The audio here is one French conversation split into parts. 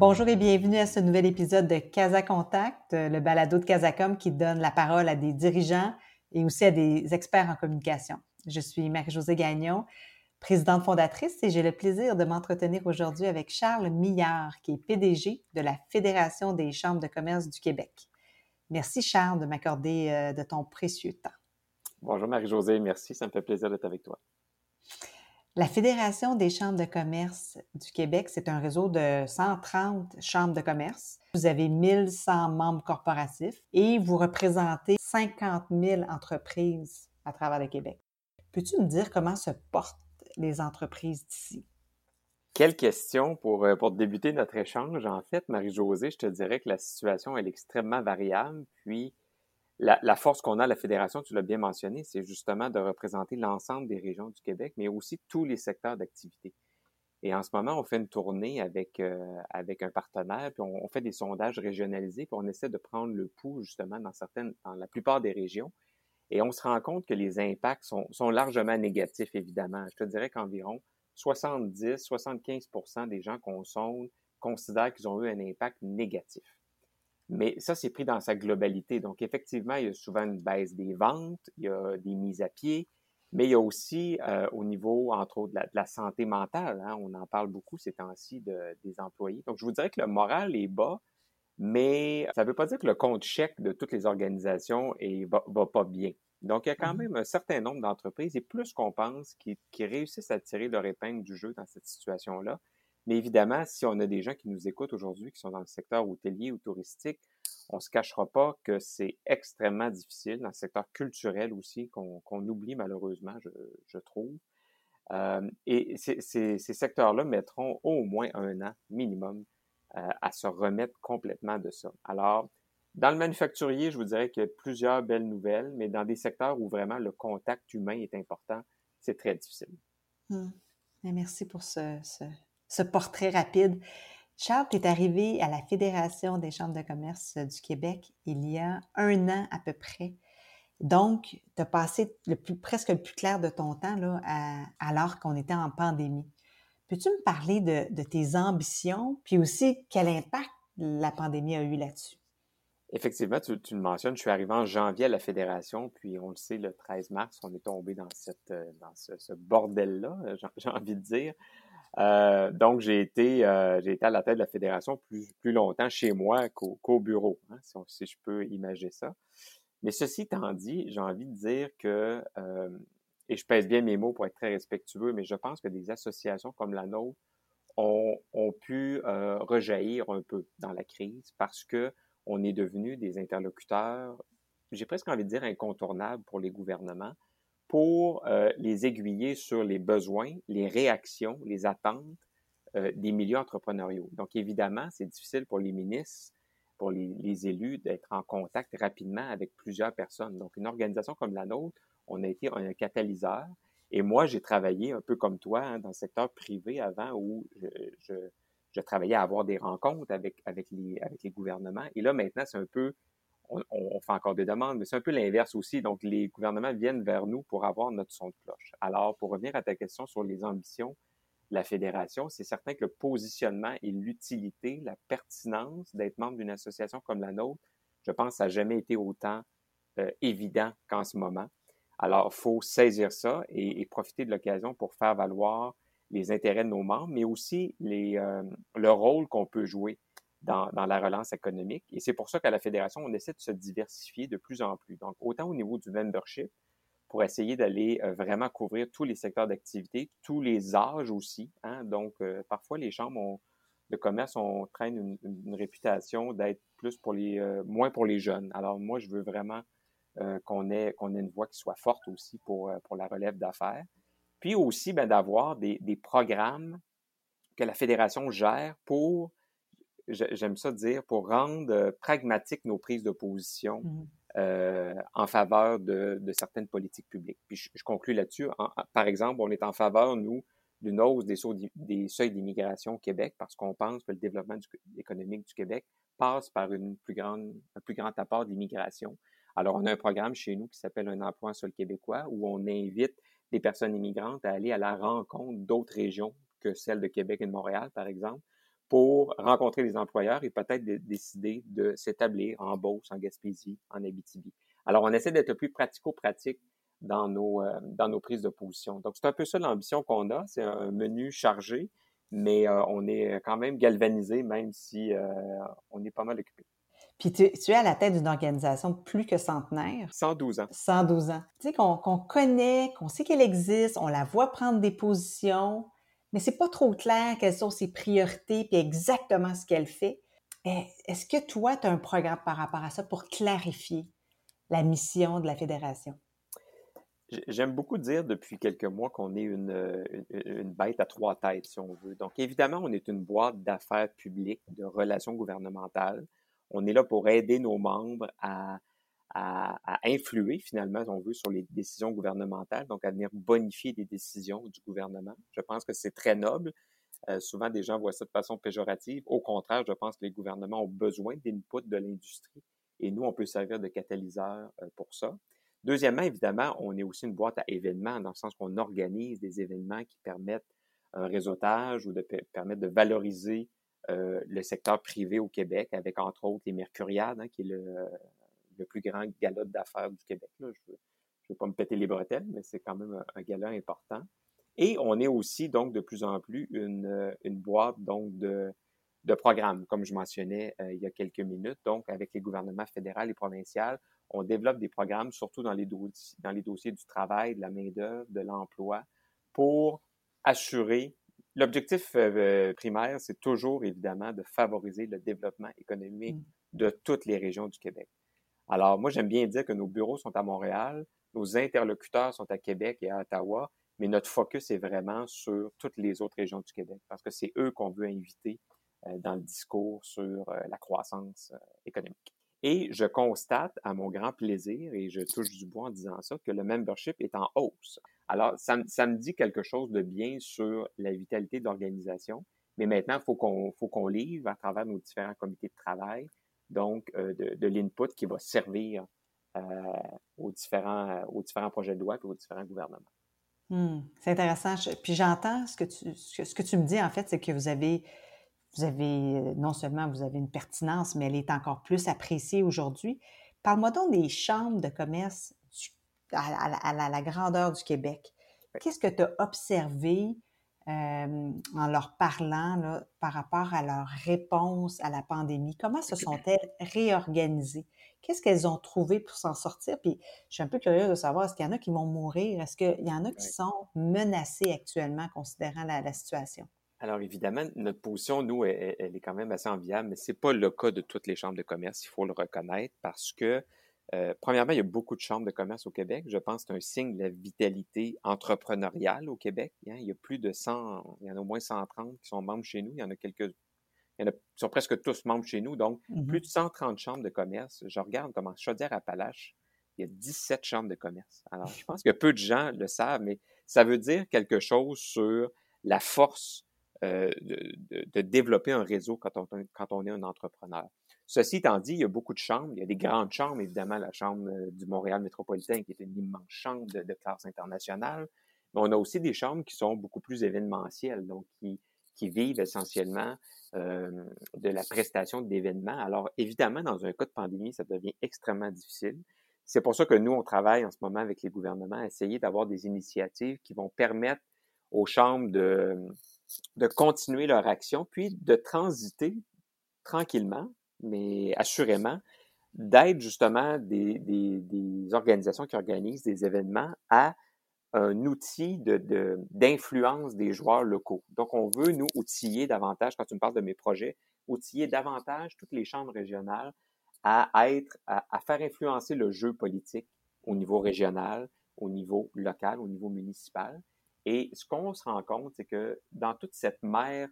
Bonjour et bienvenue à ce nouvel épisode de Casa Contact, le balado de Casacom qui donne la parole à des dirigeants et aussi à des experts en communication. Je suis Marie-Josée Gagnon, présidente fondatrice, et j'ai le plaisir de m'entretenir aujourd'hui avec Charles Millard, qui est PDG de la Fédération des chambres de commerce du Québec. Merci Charles de m'accorder euh, de ton précieux temps. Bonjour Marie-Josée, merci, ça me fait plaisir d'être avec toi. La Fédération des chambres de commerce du Québec, c'est un réseau de 130 chambres de commerce. Vous avez 1100 membres corporatifs et vous représentez 50 000 entreprises à travers le Québec. Peux-tu me dire comment se portent les entreprises d'ici? Quelle question pour, euh, débuter notre échange. En fait, Marie-Josée, je te dirais que la situation est extrêmement variable. La, force qu'on a à la Fédération, tu l'as bien mentionné, c'est justement de représenter l'ensemble des régions du Québec, mais aussi tous les secteurs d'activité. Et en ce moment, on fait une tournée avec, euh, avec un partenaire, puis on, fait des sondages régionalisés, puis on essaie de prendre le pouls justement dans certaines, dans la plupart des régions. Et on se rend compte que les impacts sont, sont largement négatifs, évidemment. Je te dirais qu'environ 70-75% des gens qu'on sonde considèrent qu'ils ont eu un impact négatif. Mais ça, c'est pris dans sa globalité. Donc, effectivement, il y a souvent une baisse des ventes, il y a des mises à pied, mais il y a aussi euh, au niveau, entre autres, de la, santé mentale. Hein, on en parle beaucoup ces temps-ci des employés. Donc, je vous dirais que le moral est bas, mais ça ne veut pas dire que le compte chèque de toutes les organisations ne va, va, pas bien. Donc, il y a quand mmh même un certain nombre d'entreprises, et plus qu'on pense, qui, qui réussissent à tirer leur épingle du jeu dans cette situation-là. Mais évidemment, si on a des gens qui nous écoutent aujourd'hui, qui sont dans le secteur hôtelier ou touristique, on ne se cachera pas que c'est extrêmement difficile, dans le secteur culturel aussi, qu'on oublie malheureusement, je, trouve. Euh, et ces secteurs-là mettront au moins un an minimum euh, à se remettre complètement de ça. Alors, dans le manufacturier, je vous dirais qu'il y a plusieurs belles nouvelles, mais dans des secteurs où vraiment le contact humain est important, c'est très difficile. Hum. Merci pour ce, ce portrait rapide. Charles, tu es arrivé à la Fédération des chambres de commerce du Québec il y a un an à peu près. Donc, tu as passé presque le plus clair de ton temps là, alors qu'on était en pandémie. Peux-tu me parler de, tes ambitions, puis aussi quel impact la pandémie a eu là-dessus? Effectivement, tu, le mentionnes, je suis arrivé en janvier à la Fédération, puis on le sait, le 13 mars, on est tombé dans, dans ce, ce bordel-là, j'ai envie de dire. Euh, donc, j'ai été, euh, j'ai été à la tête de la fédération plus, plus longtemps chez moi qu'au, bureau, hein, si, je peux imaginer ça. Mais ceci étant dit, j'ai envie de dire que, euh, et je pèse bien mes mots pour être très respectueux, mais je pense que des associations comme la nôtre ont, ont pu rejaillir un peu dans la crise parce que on est devenu des interlocuteurs, j'ai presque envie de dire incontournables pour les gouvernements pour euh, les aiguiller sur les besoins, les réactions, les attentes euh, des milieux entrepreneuriaux. Donc, évidemment, c'est difficile pour les ministres, pour les, élus d'être en contact rapidement avec plusieurs personnes. Donc, une organisation comme la nôtre, on a été un catalyseur. Et moi, j'ai travaillé un peu comme toi hein, dans le secteur privé avant où je, travaillais à avoir des rencontres avec les gouvernements. Et là, maintenant, c'est un peu on, fait encore des demandes, mais c'est un peu l'inverse aussi. Donc, les gouvernements viennent vers nous pour avoir notre son de cloche. Alors, pour revenir à ta question sur les ambitions de la fédération, c'est certain que le positionnement et l'utilité, la pertinence d'être membre d'une association comme la nôtre, je pense, ça n'a jamais été autant euh, évident qu'en ce moment. Alors, il faut saisir ça et, profiter de l'occasion pour faire valoir les intérêts de nos membres, mais aussi euh, le rôle qu'on peut jouer dans, dans, la relance économique. Et c'est pour ça qu'à la Fédération, on essaie de se diversifier de plus en plus. Donc, autant au niveau du membership, pour essayer d'aller euh, vraiment couvrir tous les secteurs d'activité, tous les âges aussi. Hein? Donc, euh, parfois, les chambres de commerce on traîne une, une, réputation d'être plus pour les, euh, moins pour les jeunes. Alors, moi, je veux vraiment qu'on ait, qu'on ait une voix qui soit forte aussi pour, pour la relève d'affaires. Puis aussi, ben, d'avoir des, des programmes que la Fédération gère pour j'aime ça dire, pour rendre euh, pragmatiques nos prises de position mmh euh, en faveur de, certaines politiques publiques. Puis je, conclue là-dessus. Par exemple, on est en faveur, nous, d'une hausse des, des seuils d'immigration au Québec parce qu'on pense que le développement économique du Québec passe par une plus grande, un plus grand apport d'immigration. Alors, on a un programme chez nous qui s'appelle Un emploi sur le québécois où on invite des personnes immigrantes à aller à la rencontre d'autres régions que celles de Québec et de Montréal, par exemple, pour rencontrer les employeurs et peut-être décider de s'établir en Beauce, en Gaspésie, en Abitibi. Alors, on essaie d'être le plus pratico-pratique dans nos, euh, dans nos prises de position. Donc, c'est un peu ça l'ambition qu'on a. C'est un menu chargé, mais euh, on est quand même galvanisé, même si euh, on est pas mal occupé. Puis tu, es à la tête d'une organisation plus que centenaire. 112 ans. 112 ans. Tu sais, qu'on connaît, qu'on sait qu'elle existe, on la voit prendre des positions, mais c'est pas trop clair quelles sont ses priorités puis exactement ce qu'elle fait. Eh, est-ce que toi, tu as un programme par rapport à ça pour clarifier la mission de la Fédération? J'aime beaucoup dire depuis quelques mois qu'on est une, une, bête à trois têtes, si on veut. Donc, évidemment, on est une boîte d'affaires publiques, de relations gouvernementales. On est là pour aider nos membres à, à, influer, finalement, si on veut, sur les décisions gouvernementales, donc à venir bonifier des décisions du gouvernement. Je pense que c'est très noble. Euh, souvent, des gens voient ça de façon péjorative. Au contraire, je pense que les gouvernements ont besoin d'input de l'industrie et nous, on peut servir de catalyseur euh, pour ça. Deuxièmement, évidemment, on est aussi une boîte à événements, dans le sens qu'on organise des événements qui permettent un réseautage ou de permettre de valoriser euh, le secteur privé au Québec, avec entre autres les Mercuriades, hein, qui est le, le, plus grand gala d'affaires du Québec. Je ne vais pas me péter les bretelles, mais c'est quand même un, un, gala important. Et on est aussi donc de plus en plus une, une boîte donc de, de programmes, comme je mentionnais euh, il y a quelques minutes. Donc, avec les gouvernements fédéraux et provinciaux, on développe des programmes, surtout dans les, dans les dossiers du travail, de la main-d'œuvre, de l'emploi, pour assurer. L'objectif euh, primaire, c'est toujours évidemment de favoriser le développement économique mm. de toutes les régions du Québec. Alors, moi, j'aime bien dire que nos bureaux sont à Montréal, nos interlocuteurs sont à Québec et à Ottawa, mais notre focus est vraiment sur toutes les autres régions du Québec parce que c'est eux qu'on veut inviter euh, dans le discours sur euh, la croissance euh, économique. Et je constate à mon grand plaisir, et je touche du bois en disant ça, que le membership est en hausse. Alors, ça, ça me dit quelque chose de bien sur la vitalité de l'organisation, mais maintenant, il faut qu'on faut qu'on livre à travers nos différents comités de travail, donc de, de l'input qui va servir euh, aux, différents, aux différents projets de loi et aux différents gouvernements. Hmm, c'est intéressant. Puis j'entends ce que tu ce que tu me dis en fait, c'est que vous avez vous avez, euh, non seulement vous avez une pertinence, mais elle est encore plus appréciée aujourd'hui. Parle-moi donc des chambres de commerce à, la, grandeur du Québec. Qu'est-ce que tu as observé euh, en leur parlant par rapport à leur réponse à la pandémie? Comment se sont-elles réorganisées? Qu'est-ce qu'elles ont trouvé pour s'en sortir? Puis je suis un peu curieuse de savoir, est-ce qu'il y en a qui vont mourir? Est-ce qu'il y en a qui sont menacés actuellement considérant la situation? Alors évidemment, notre position, nous, elle, est quand même assez enviable, mais c'est pas le cas de toutes les chambres de commerce, il faut le reconnaître, parce que euh, premièrement, il y a beaucoup de chambres de commerce au Québec. Je pense que c'est un signe de la vitalité entrepreneuriale au Québec. Hein. Il y a plus de 100, il y en a au moins 130 qui sont membres chez nous. Il y en a quelques, il y en a, sont presque tous membres chez nous. Donc, mm-hmm. plus de 130 chambres de commerce. Je regarde comment Chaudière-Appalaches, il y a 17 chambres de commerce. Alors, je pense que peu de gens le savent, mais ça veut dire quelque chose sur la force euh, de, développer un réseau quand on, quand on est un entrepreneur. Ceci étant dit, il y a beaucoup de chambres. Il y a des grandes chambres, évidemment, la chambre euh, du Montréal métropolitain, qui est une immense chambre de, classe internationale. Mais on a aussi des chambres qui sont beaucoup plus événementielles, donc qui, qui vivent essentiellement euh, de la prestation d'événements. Alors, évidemment, dans un cas de pandémie, ça devient extrêmement difficile. C'est pour ça que nous, on travaille en ce moment avec les gouvernements à essayer d'avoir des initiatives qui vont permettre aux chambres de, de continuer leur action, puis de transiter tranquillement, mais assurément, d'être justement des, des, organisations qui organisent des événements à un outil d'influence de, des joueurs locaux. Donc, on veut, nous, outiller davantage, quand tu me parles de mes projets, outiller davantage toutes les chambres régionales à être, à faire influencer le jeu politique au niveau régional, au niveau local, au niveau municipal. Et ce qu'on se rend compte, c'est que dans toute cette mer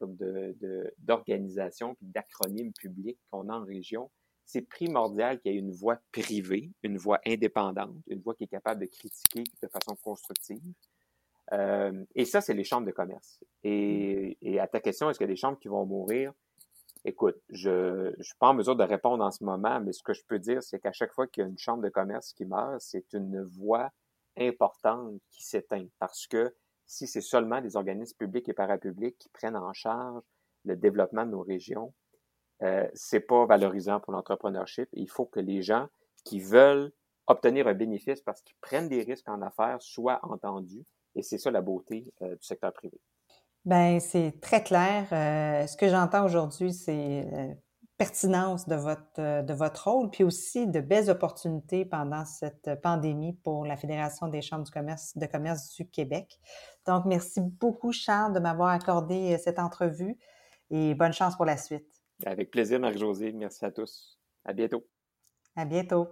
d'organisations de, et d'acronymes publics qu'on a en région, c'est primordial qu'il y ait une voix privée, une voix indépendante, une voix qui est capable de critiquer de façon constructive. Euh, et ça, c'est les chambres de commerce. Et, et à ta question, est-ce qu'il y a des chambres qui vont mourir? Écoute, je ne suis pas en mesure de répondre en ce moment, mais ce que je peux dire, c'est qu'à chaque fois qu'il y a une chambre de commerce qui meurt, c'est une voix importante qui s'éteint parce que si c'est seulement des organismes publics et parapublics qui prennent en charge le développement de nos régions, euh, c'est pas valorisant pour l'entrepreneurship. Il faut que les gens qui veulent obtenir un bénéfice parce qu'ils prennent des risques en affaires soient entendus. Et c'est ça la beauté euh, du secteur privé. Ben c'est très clair. Euh, ce que j'entends aujourd'hui, c'est la pertinence de votre, de votre rôle, puis aussi de belles opportunités pendant cette pandémie pour la Fédération des chambres du commerce, de commerce du Québec. Donc, merci beaucoup, Charles, de m'avoir accordé cette entrevue et bonne chance pour la suite. Avec plaisir, Marie-Josée. Merci à tous. À bientôt. À bientôt.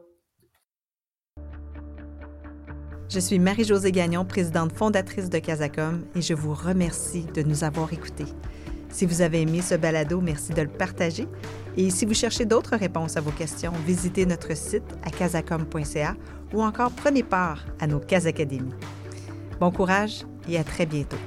Je suis Marie-Josée Gagnon, présidente fondatrice de Casacom, et je vous remercie de nous avoir écoutés. Si vous avez aimé ce balado, merci de le partager. Et si vous cherchez d'autres réponses à vos questions, visitez notre site à casacom.ca ou encore prenez part à nos Casacadémies. Bon courage et à très bientôt.